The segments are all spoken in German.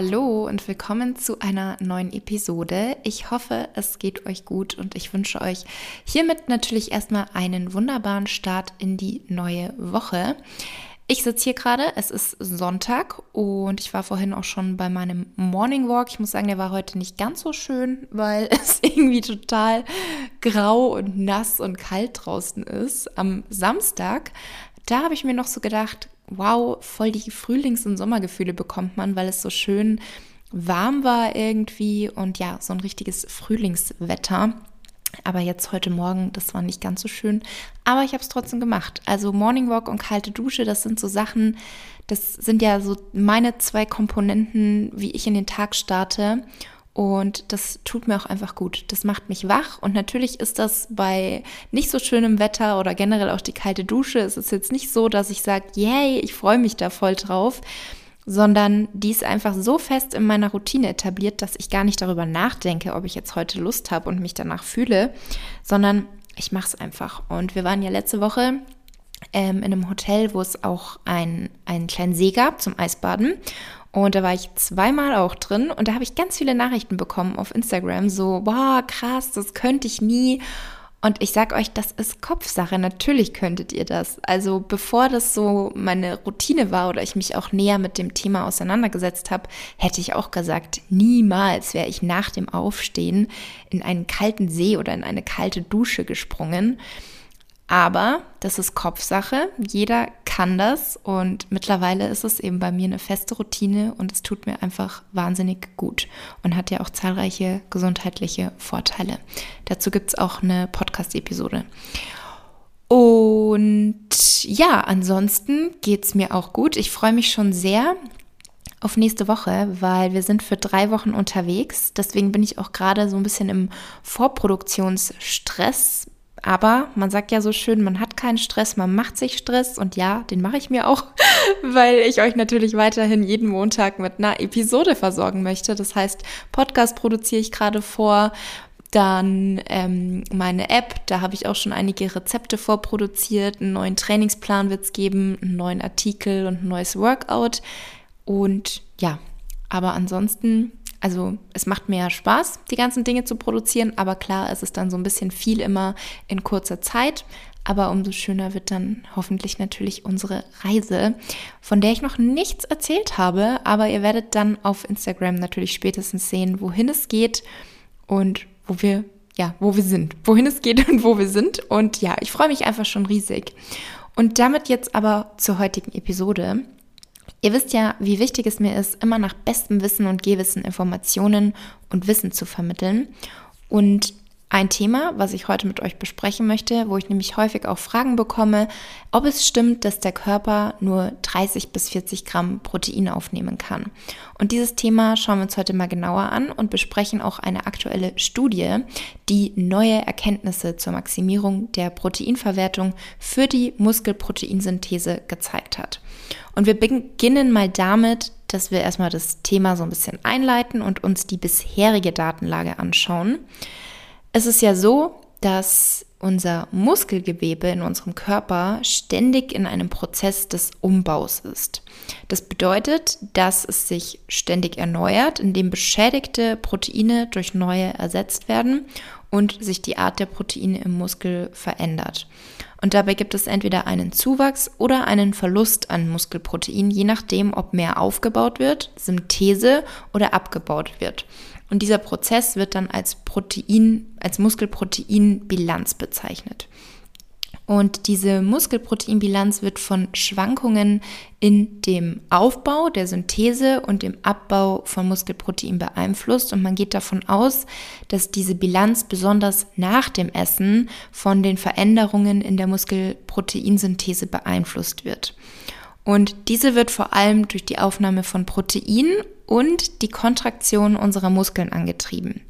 Hallo und willkommen zu einer neuen Episode. Ich hoffe, es geht euch gut und ich wünsche euch hiermit natürlich erstmal einen wunderbaren Start in die neue Woche. Ich sitze hier gerade, es ist Sonntag und ich war vorhin auch schon bei meinem Morning Walk. Ich muss sagen, der war heute nicht ganz so schön, weil es irgendwie total grau und nass und kalt draußen ist. Am Samstag, da habe ich mir noch so gedacht, wow, voll die Frühlings- und Sommergefühle bekommt man, weil es so schön warm war irgendwie und ja, so ein richtiges Frühlingswetter. Aber jetzt heute Morgen, das war nicht ganz so schön. Aber ich habe es trotzdem gemacht. Also Morning Walk und kalte Dusche, das sind so Sachen, das sind ja so meine zwei Komponenten, wie ich in den Tag starte. Und das tut mir auch einfach gut. Das macht mich wach. Und natürlich ist das bei nicht so schönem Wetter oder generell auch die kalte Dusche. Es ist jetzt nicht so, dass ich sage, yay, ich freue mich da voll drauf, sondern die ist einfach so fest in meiner Routine etabliert, dass ich gar nicht darüber nachdenke, ob ich jetzt heute Lust habe und mich danach fühle, sondern ich mache es einfach. Und wir waren ja letzte Woche ähm, in einem Hotel, wo es auch ein, einen kleinen See gab zum Eisbaden. Und da war ich zweimal auch drin und da habe ich ganz viele Nachrichten bekommen auf Instagram, so, boah, krass, das könnte ich nie. Und ich sag euch, das ist Kopfsache. Natürlich könntet ihr das. Also bevor das so meine Routine war oder ich mich auch näher mit dem Thema auseinandergesetzt habe, hätte ich auch gesagt, niemals wäre ich nach dem Aufstehen in einen kalten See oder in eine kalte Dusche gesprungen. Aber das ist Kopfsache. Jeder kann das und mittlerweile ist es eben bei mir eine feste Routine und es tut mir einfach wahnsinnig gut und hat ja auch zahlreiche gesundheitliche Vorteile. Dazu gibt es auch eine Podcast-Episode. Und ja, ansonsten geht es mir auch gut. Ich freue mich schon sehr auf nächste Woche, weil wir sind für drei Wochen unterwegs. Deswegen bin ich auch gerade so ein bisschen im Vorproduktionsstress aber man sagt ja so schön, man hat keinen Stress, man macht sich Stress und ja, den mache ich mir auch, weil ich euch natürlich weiterhin jeden Montag mit einer Episode versorgen möchte. Das heißt, Podcast produziere ich gerade vor, dann ähm, meine App, da habe ich auch schon einige Rezepte vorproduziert, einen neuen Trainingsplan wird es geben, einen neuen Artikel und ein neues Workout. Und ja, aber ansonsten also es macht ja Spaß, die ganzen Dinge zu produzieren, aber klar, es ist dann so ein bisschen viel immer in kurzer Zeit. Aber umso schöner wird dann hoffentlich natürlich unsere Reise, von der ich noch nichts erzählt habe. Aber ihr werdet dann auf Instagram natürlich spätestens sehen, wohin es geht und wo wir, ja, wo wir sind. Wohin es geht und wo wir sind. Und ja, ich freue mich einfach schon riesig. Und damit jetzt aber zur heutigen Episode. Ihr wisst ja, wie wichtig es mir ist, immer nach bestem Wissen und Gehwissen Informationen und Wissen zu vermitteln. Und ein Thema, was ich heute mit euch besprechen möchte, wo ich nämlich häufig auch Fragen bekomme, ob es stimmt, dass der Körper nur 30 bis 40 Gramm Protein aufnehmen kann. Und dieses Thema schauen wir uns heute mal genauer an und besprechen auch eine aktuelle Studie, die neue Erkenntnisse zur Maximierung der Proteinverwertung für die Muskelproteinsynthese gezeigt hat. Und wir beginnen mal damit, dass wir erstmal das Thema so ein bisschen einleiten und uns die bisherige Datenlage anschauen. Es ist ja so, dass unser Muskelgewebe in unserem Körper ständig in einem Prozess des Umbaus ist. Das bedeutet, dass es sich ständig erneuert, indem beschädigte Proteine durch neue ersetzt werden und sich die Art der Proteine im Muskel verändert. Und dabei gibt es entweder einen Zuwachs oder einen Verlust an Muskelprotein, je nachdem, ob mehr aufgebaut wird, Synthese oder abgebaut wird. Und dieser Prozess wird dann als Protein, als Muskelproteinbilanz bezeichnet. Und diese Muskelproteinbilanz wird von Schwankungen in dem Aufbau, der Synthese und dem Abbau von Muskelprotein beeinflusst. Und man geht davon aus, dass diese Bilanz besonders nach dem Essen von den Veränderungen in der Muskelproteinsynthese beeinflusst wird. Und diese wird vor allem durch die Aufnahme von Protein und die Kontraktion unserer Muskeln angetrieben.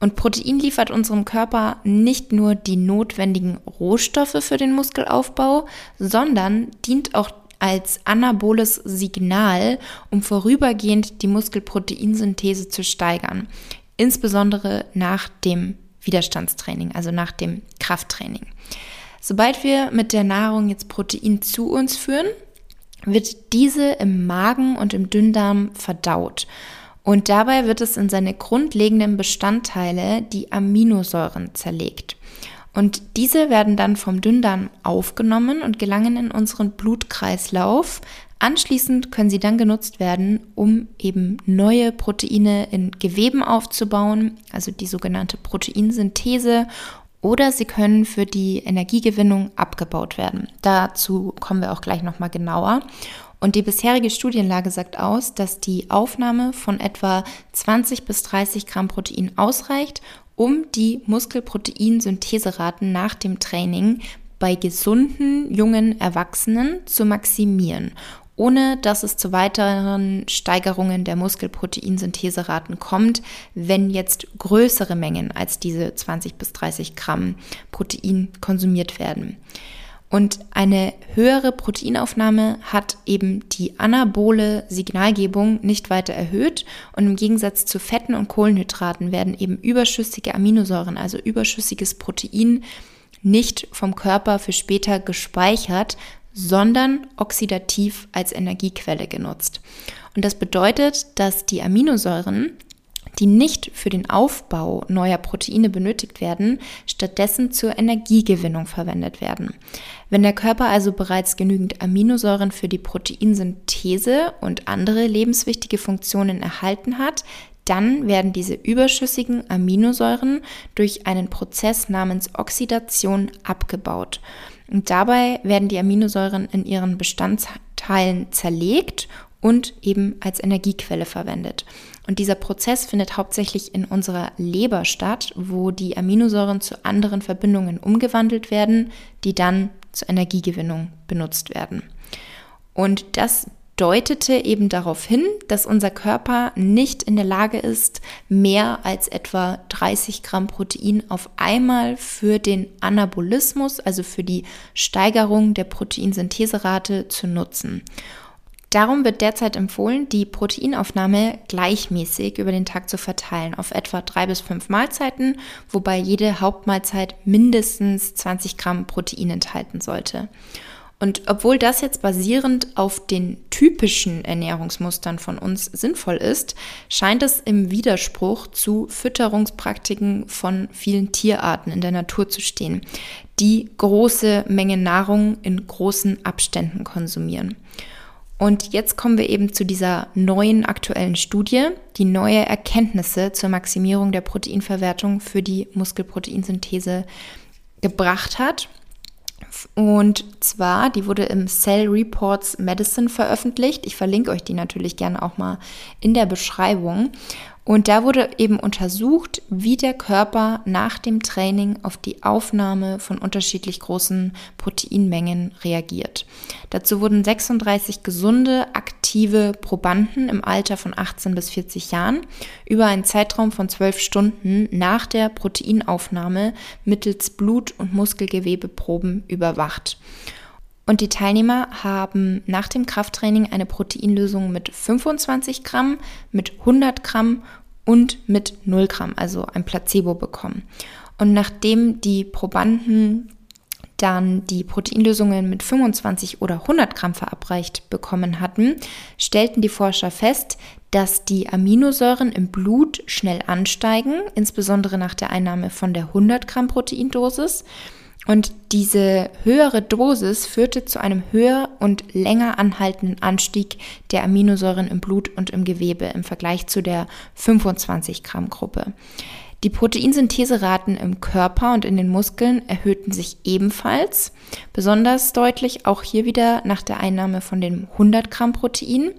Und Protein liefert unserem Körper nicht nur die notwendigen Rohstoffe für den Muskelaufbau, sondern dient auch als anaboles Signal, um vorübergehend die Muskelproteinsynthese zu steigern, insbesondere nach dem Widerstandstraining, also nach dem Krafttraining. Sobald wir mit der Nahrung jetzt Protein zu uns führen, wird diese im Magen und im Dünndarm verdaut. Und dabei wird es in seine grundlegenden Bestandteile, die Aminosäuren, zerlegt. Und diese werden dann vom Dünndarm aufgenommen und gelangen in unseren Blutkreislauf. Anschließend können sie dann genutzt werden, um eben neue Proteine in Geweben aufzubauen, also die sogenannte Proteinsynthese, oder sie können für die Energiegewinnung abgebaut werden. Dazu kommen wir auch gleich nochmal genauer. Und die bisherige Studienlage sagt aus, dass die Aufnahme von etwa 20 bis 30 Gramm Protein ausreicht, um die Muskelproteinsyntheseraten nach dem Training bei gesunden jungen Erwachsenen zu maximieren, ohne dass es zu weiteren Steigerungen der Muskelproteinsyntheseraten kommt, wenn jetzt größere Mengen als diese 20 bis 30 Gramm Protein konsumiert werden. Und eine höhere Proteinaufnahme hat eben die anabole Signalgebung nicht weiter erhöht. Und im Gegensatz zu Fetten und Kohlenhydraten werden eben überschüssige Aminosäuren, also überschüssiges Protein, nicht vom Körper für später gespeichert, sondern oxidativ als Energiequelle genutzt. Und das bedeutet, dass die Aminosäuren die nicht für den Aufbau neuer Proteine benötigt werden, stattdessen zur Energiegewinnung verwendet werden. Wenn der Körper also bereits genügend Aminosäuren für die Proteinsynthese und andere lebenswichtige Funktionen erhalten hat, dann werden diese überschüssigen Aminosäuren durch einen Prozess namens Oxidation abgebaut. Und dabei werden die Aminosäuren in ihren Bestandteilen zerlegt und eben als Energiequelle verwendet. Und dieser Prozess findet hauptsächlich in unserer Leber statt, wo die Aminosäuren zu anderen Verbindungen umgewandelt werden, die dann zur Energiegewinnung benutzt werden. Und das deutete eben darauf hin, dass unser Körper nicht in der Lage ist, mehr als etwa 30 Gramm Protein auf einmal für den Anabolismus, also für die Steigerung der Proteinsyntheserate zu nutzen. Darum wird derzeit empfohlen, die Proteinaufnahme gleichmäßig über den Tag zu verteilen auf etwa drei bis fünf Mahlzeiten, wobei jede Hauptmahlzeit mindestens 20 Gramm Protein enthalten sollte. Und obwohl das jetzt basierend auf den typischen Ernährungsmustern von uns sinnvoll ist, scheint es im Widerspruch zu Fütterungspraktiken von vielen Tierarten in der Natur zu stehen, die große Mengen Nahrung in großen Abständen konsumieren. Und jetzt kommen wir eben zu dieser neuen aktuellen Studie, die neue Erkenntnisse zur Maximierung der Proteinverwertung für die Muskelproteinsynthese gebracht hat. Und zwar, die wurde im Cell Reports Medicine veröffentlicht. Ich verlinke euch die natürlich gerne auch mal in der Beschreibung. Und da wurde eben untersucht, wie der Körper nach dem Training auf die Aufnahme von unterschiedlich großen Proteinmengen reagiert. Dazu wurden 36 gesunde, aktive Probanden im Alter von 18 bis 40 Jahren über einen Zeitraum von 12 Stunden nach der Proteinaufnahme mittels Blut- und Muskelgewebeproben überwacht. Und die Teilnehmer haben nach dem Krafttraining eine Proteinlösung mit 25 Gramm, mit 100 Gramm und mit 0 Gramm, also ein Placebo bekommen. Und nachdem die Probanden dann die Proteinlösungen mit 25 oder 100 Gramm verabreicht bekommen hatten, stellten die Forscher fest, dass die Aminosäuren im Blut schnell ansteigen, insbesondere nach der Einnahme von der 100 Gramm Proteindosis. Und diese höhere Dosis führte zu einem höher und länger anhaltenden Anstieg der Aminosäuren im Blut und im Gewebe im Vergleich zu der 25 Gramm Gruppe. Die Proteinsyntheseraten im Körper und in den Muskeln erhöhten sich ebenfalls, besonders deutlich auch hier wieder nach der Einnahme von dem 100 Gramm Protein.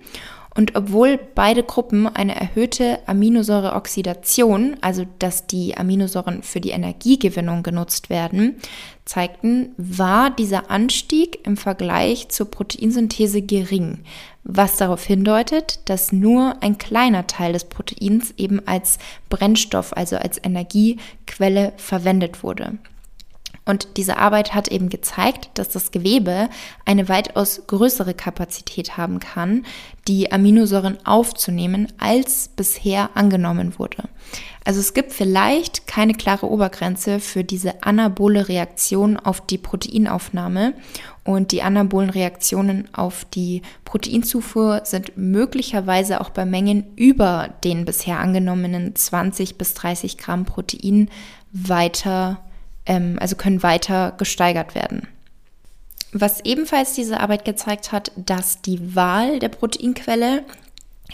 Und obwohl beide Gruppen eine erhöhte Aminosäureoxidation, also dass die Aminosäuren für die Energiegewinnung genutzt werden, zeigten, war dieser Anstieg im Vergleich zur Proteinsynthese gering, was darauf hindeutet, dass nur ein kleiner Teil des Proteins eben als Brennstoff, also als Energiequelle verwendet wurde. Und diese Arbeit hat eben gezeigt, dass das Gewebe eine weitaus größere Kapazität haben kann, die Aminosäuren aufzunehmen, als bisher angenommen wurde. Also es gibt vielleicht keine klare Obergrenze für diese anabole Reaktion auf die Proteinaufnahme Und die anabolen Reaktionen auf die Proteinzufuhr sind möglicherweise auch bei Mengen über den bisher angenommenen 20 bis 30 Gramm Protein weiter, also können weiter gesteigert werden. Was ebenfalls diese Arbeit gezeigt hat, dass die Wahl der Proteinquelle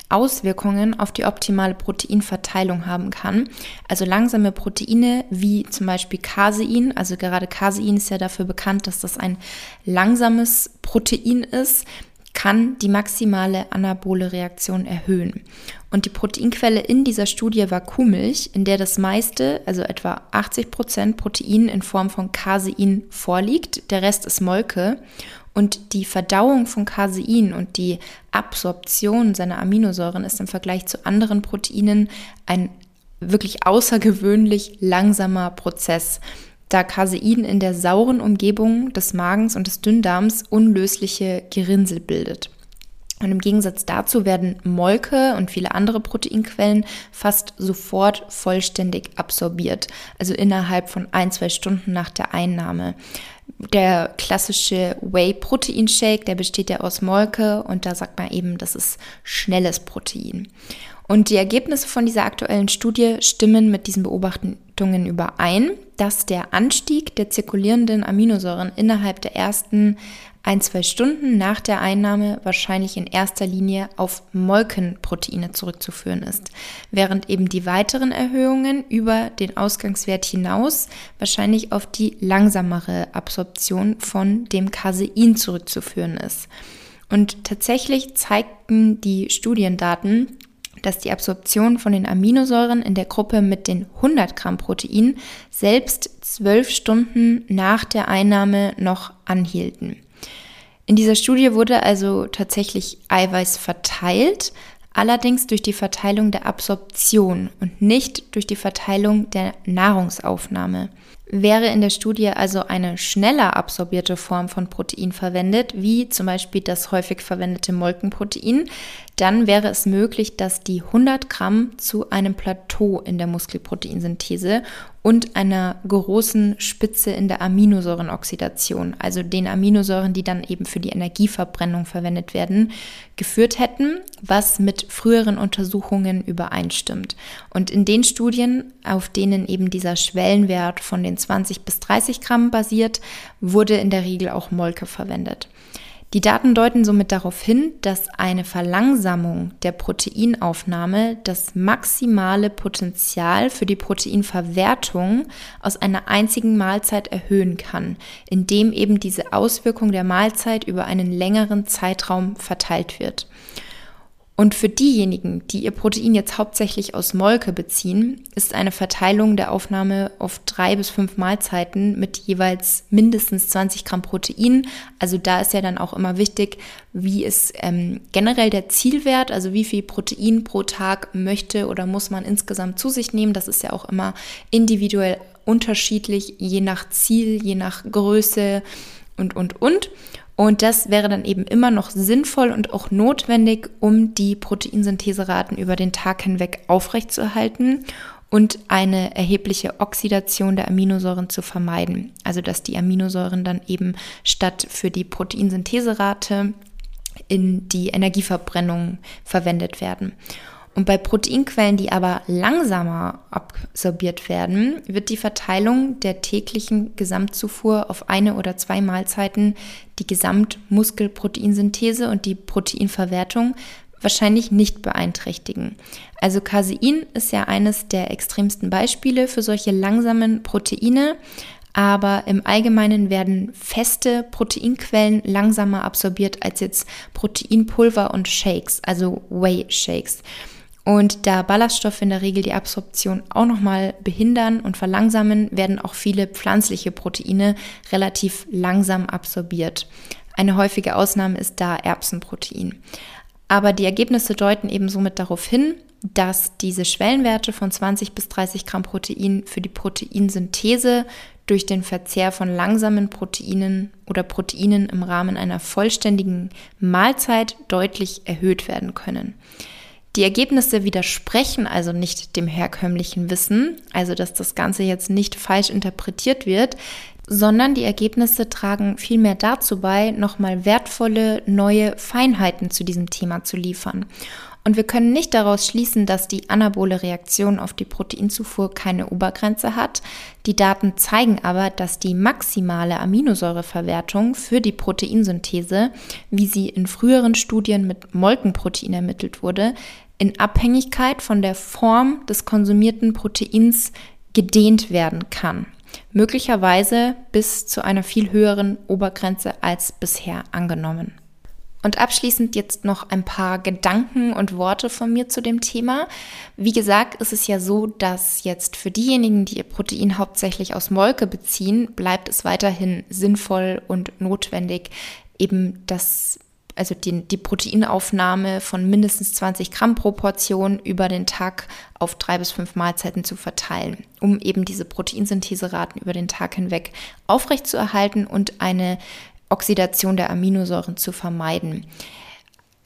Auswirkungen auf die optimale Proteinverteilung haben kann. Also langsame Proteine wie zum Beispiel Casein, also gerade Casein ist ja dafür bekannt, dass das ein langsames Protein ist, kann die maximale anabole Reaktion erhöhen. Und die Proteinquelle in dieser Studie war Kuhmilch, in der das meiste, also etwa 80 Prozent Protein in Form von Casein vorliegt. Der Rest ist Molke. Und die Verdauung von Casein und die Absorption seiner Aminosäuren ist im Vergleich zu anderen Proteinen ein wirklich außergewöhnlich langsamer Prozess, da Casein in der sauren Umgebung des Magens und des Dünndarms unlösliche Gerinnsel bildet. Und im Gegensatz dazu werden Molke und viele andere Proteinquellen fast sofort vollständig absorbiert, also innerhalb von ein, zwei Stunden nach der Einnahme. Der klassische Whey-Protein-Shake, der besteht ja aus Molke und da sagt man eben, das ist schnelles Protein. Und die Ergebnisse von dieser aktuellen Studie stimmen mit diesen Beobachtungen überein, dass der Anstieg der zirkulierenden Aminosäuren innerhalb der ersten ein, zwei Stunden nach der Einnahme wahrscheinlich in erster Linie auf Molkenproteine zurückzuführen ist, während eben die weiteren Erhöhungen über den Ausgangswert hinaus wahrscheinlich auf die langsamere Absorption von dem Casein zurückzuführen ist. Und tatsächlich zeigten die Studiendaten, dass die Absorption von den Aminosäuren in der Gruppe mit den 100 Gramm Protein selbst zwölf Stunden nach der Einnahme noch anhielten. In dieser Studie wurde also tatsächlich Eiweiß verteilt, allerdings durch die Verteilung der Absorption und nicht durch die Verteilung der Nahrungsaufnahme. Wäre in der Studie also eine schneller absorbierte Form von Protein verwendet, wie zum Beispiel das häufig verwendete Molkenprotein, dann wäre es möglich, dass die 100 Gramm zu einem Plateau in der Muskelproteinsynthese und einer großen Spitze in der Aminosäurenoxidation, also den Aminosäuren, die dann eben für die Energieverbrennung verwendet werden, geführt hätten, was mit früheren Untersuchungen übereinstimmt. Und in den Studien, auf denen eben dieser Schwellenwert von den 20 bis 30 Gramm basiert, wurde in der Regel auch Molke verwendet. Die Daten deuten somit darauf hin, dass eine Verlangsamung der Proteinaufnahme das maximale Potenzial für die Proteinverwertung aus einer einzigen Mahlzeit erhöhen kann, indem eben diese Auswirkung der Mahlzeit über einen längeren Zeitraum verteilt wird. Und für diejenigen, die ihr Protein jetzt hauptsächlich aus Molke beziehen, ist eine Verteilung der Aufnahme auf drei bis fünf Mahlzeiten mit jeweils mindestens 20 Gramm Protein. Also da ist ja dann auch immer wichtig, wie ist ähm, generell der Zielwert, also wie viel Protein pro Tag möchte oder muss man insgesamt zu sich nehmen. Das ist ja auch immer individuell unterschiedlich, je nach Ziel, je nach Größe und, und, und. Und das wäre dann eben immer noch sinnvoll und auch notwendig, um die Proteinsyntheseraten über den Tag hinweg aufrechtzuerhalten und eine erhebliche Oxidation der Aminosäuren zu vermeiden. Also dass die Aminosäuren dann eben statt für die Proteinsyntheserate in die Energieverbrennung verwendet werden. Und bei Proteinquellen, die aber langsamer absorbiert werden, wird die Verteilung der täglichen Gesamtzufuhr auf eine oder zwei Mahlzeiten die Gesamtmuskelproteinsynthese und die Proteinverwertung wahrscheinlich nicht beeinträchtigen. Also Casein ist ja eines der extremsten Beispiele für solche langsamen Proteine, aber im Allgemeinen werden feste Proteinquellen langsamer absorbiert als jetzt Proteinpulver und Shakes, also Whey Shakes. Und da Ballaststoffe in der Regel die Absorption auch nochmal behindern und verlangsamen, werden auch viele pflanzliche Proteine relativ langsam absorbiert. Eine häufige Ausnahme ist da Erbsenprotein. Aber die Ergebnisse deuten eben somit darauf hin, dass diese Schwellenwerte von 20 bis 30 Gramm Protein für die Proteinsynthese durch den Verzehr von langsamen Proteinen oder Proteinen im Rahmen einer vollständigen Mahlzeit deutlich erhöht werden können. Die Ergebnisse widersprechen also nicht dem herkömmlichen Wissen, also dass das Ganze jetzt nicht falsch interpretiert wird, sondern die Ergebnisse tragen vielmehr dazu bei, nochmal wertvolle neue Feinheiten zu diesem Thema zu liefern. Und wir können nicht daraus schließen, dass die anabole Reaktion auf die Proteinzufuhr keine Obergrenze hat. Die Daten zeigen aber, dass die maximale Aminosäureverwertung für die Proteinsynthese, wie sie in früheren Studien mit Molkenprotein ermittelt wurde, in Abhängigkeit von der Form des konsumierten Proteins gedehnt werden kann. Möglicherweise bis zu einer viel höheren Obergrenze als bisher angenommen. Und abschließend jetzt noch ein paar Gedanken und Worte von mir zu dem Thema. Wie gesagt, ist es ja so, dass jetzt für diejenigen, die ihr Protein hauptsächlich aus Molke beziehen, bleibt es weiterhin sinnvoll und notwendig, eben das also die, die, Proteinaufnahme von mindestens 20 Gramm pro Portion über den Tag auf drei bis fünf Mahlzeiten zu verteilen, um eben diese Proteinsyntheseraten über den Tag hinweg aufrechtzuerhalten und eine Oxidation der Aminosäuren zu vermeiden.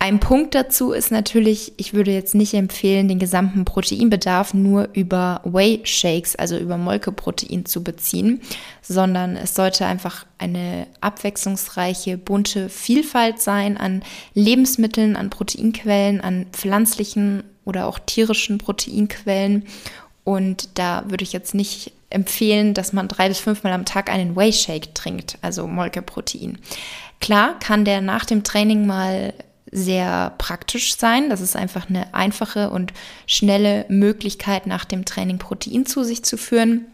Ein Punkt dazu ist natürlich, ich würde jetzt nicht empfehlen, den gesamten Proteinbedarf nur über Whey Shakes, also über Molkeprotein zu beziehen, sondern es sollte einfach eine abwechslungsreiche, bunte Vielfalt sein an Lebensmitteln, an Proteinquellen, an pflanzlichen oder auch tierischen Proteinquellen. Und da würde ich jetzt nicht empfehlen, dass man drei bis fünfmal am Tag einen Whey Shake trinkt, also Molkeprotein. Klar kann der nach dem Training mal sehr praktisch sein. Das ist einfach eine einfache und schnelle Möglichkeit, nach dem Training Protein zu sich zu führen.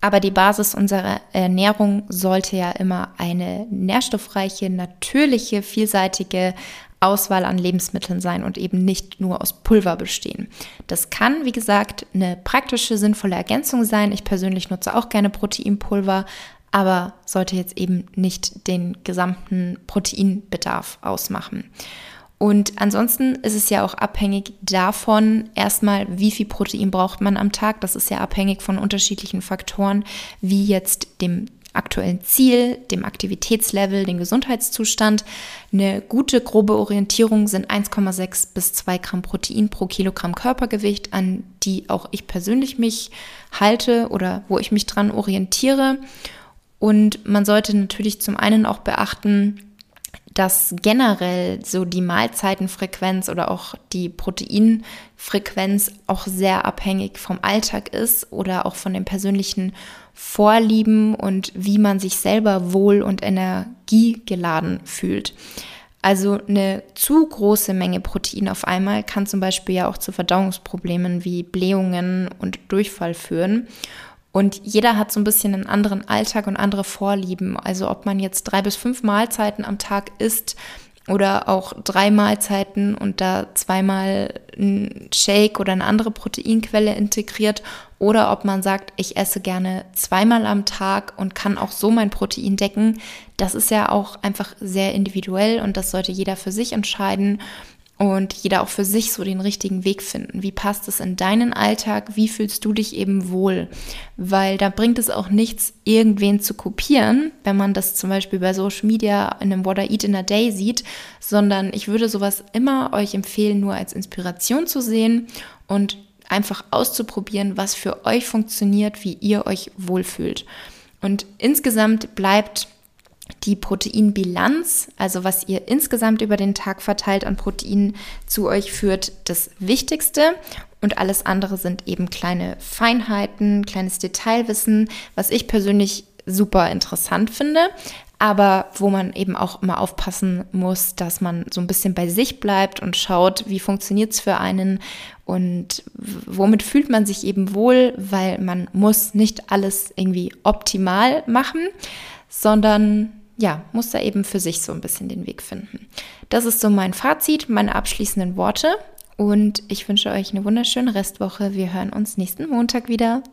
Aber die Basis unserer Ernährung sollte ja immer eine nährstoffreiche, natürliche, vielseitige Auswahl an Lebensmitteln sein und eben nicht nur aus Pulver bestehen. Das kann, wie gesagt, eine praktische, sinnvolle Ergänzung sein. Ich persönlich nutze auch gerne Proteinpulver, aber sollte jetzt eben nicht den gesamten Proteinbedarf ausmachen. Und ansonsten ist es ja auch abhängig davon, erstmal, wie viel Protein braucht man am Tag. Das ist ja abhängig von unterschiedlichen Faktoren, wie jetzt dem aktuellen Ziel, dem Aktivitätslevel, dem Gesundheitszustand. Eine gute grobe Orientierung sind 1,6 bis 2 Gramm Protein pro Kilogramm Körpergewicht, an die auch ich persönlich mich halte oder wo ich mich dran orientiere. Und man sollte natürlich zum einen auch beachten, dass generell so die Mahlzeitenfrequenz oder auch die Proteinfrequenz auch sehr abhängig vom Alltag ist oder auch von den persönlichen Vorlieben und wie man sich selber wohl und energiegeladen fühlt. Also eine zu große Menge Protein auf einmal kann zum Beispiel ja auch zu Verdauungsproblemen wie Blähungen und Durchfall führen. Und jeder hat so ein bisschen einen anderen Alltag und andere Vorlieben. Also ob man jetzt drei bis fünf Mahlzeiten am Tag isst oder auch drei Mahlzeiten und da zweimal ein Shake oder eine andere Proteinquelle integriert oder ob man sagt, ich esse gerne zweimal am Tag und kann auch so mein Protein decken. Das ist ja auch einfach sehr individuell und das sollte jeder für sich entscheiden und jeder auch für sich so den richtigen Weg finden. Wie passt es in deinen Alltag? Wie fühlst du dich eben wohl? Weil da bringt es auch nichts, irgendwen zu kopieren, wenn man das zum Beispiel bei Social Media in einem What I Eat in a Day sieht, sondern ich würde sowas immer euch empfehlen, nur als Inspiration zu sehen und einfach auszuprobieren, was für euch funktioniert, wie ihr euch wohlfühlt. Und insgesamt bleibt die Proteinbilanz, also was ihr insgesamt über den Tag verteilt an Proteinen zu euch führt, das Wichtigste. Und alles andere sind eben kleine Feinheiten, kleines Detailwissen, was ich persönlich super interessant finde, aber wo man eben auch immer aufpassen muss, dass man so ein bisschen bei sich bleibt und schaut, wie funktioniert es für einen und womit fühlt man sich eben wohl, weil man muss nicht alles irgendwie optimal machen, sondern ja, muss da eben für sich so ein bisschen den Weg finden. Das ist so mein Fazit, meine abschließenden Worte und ich wünsche euch eine wunderschöne Restwoche. Wir hören uns nächsten Montag wieder.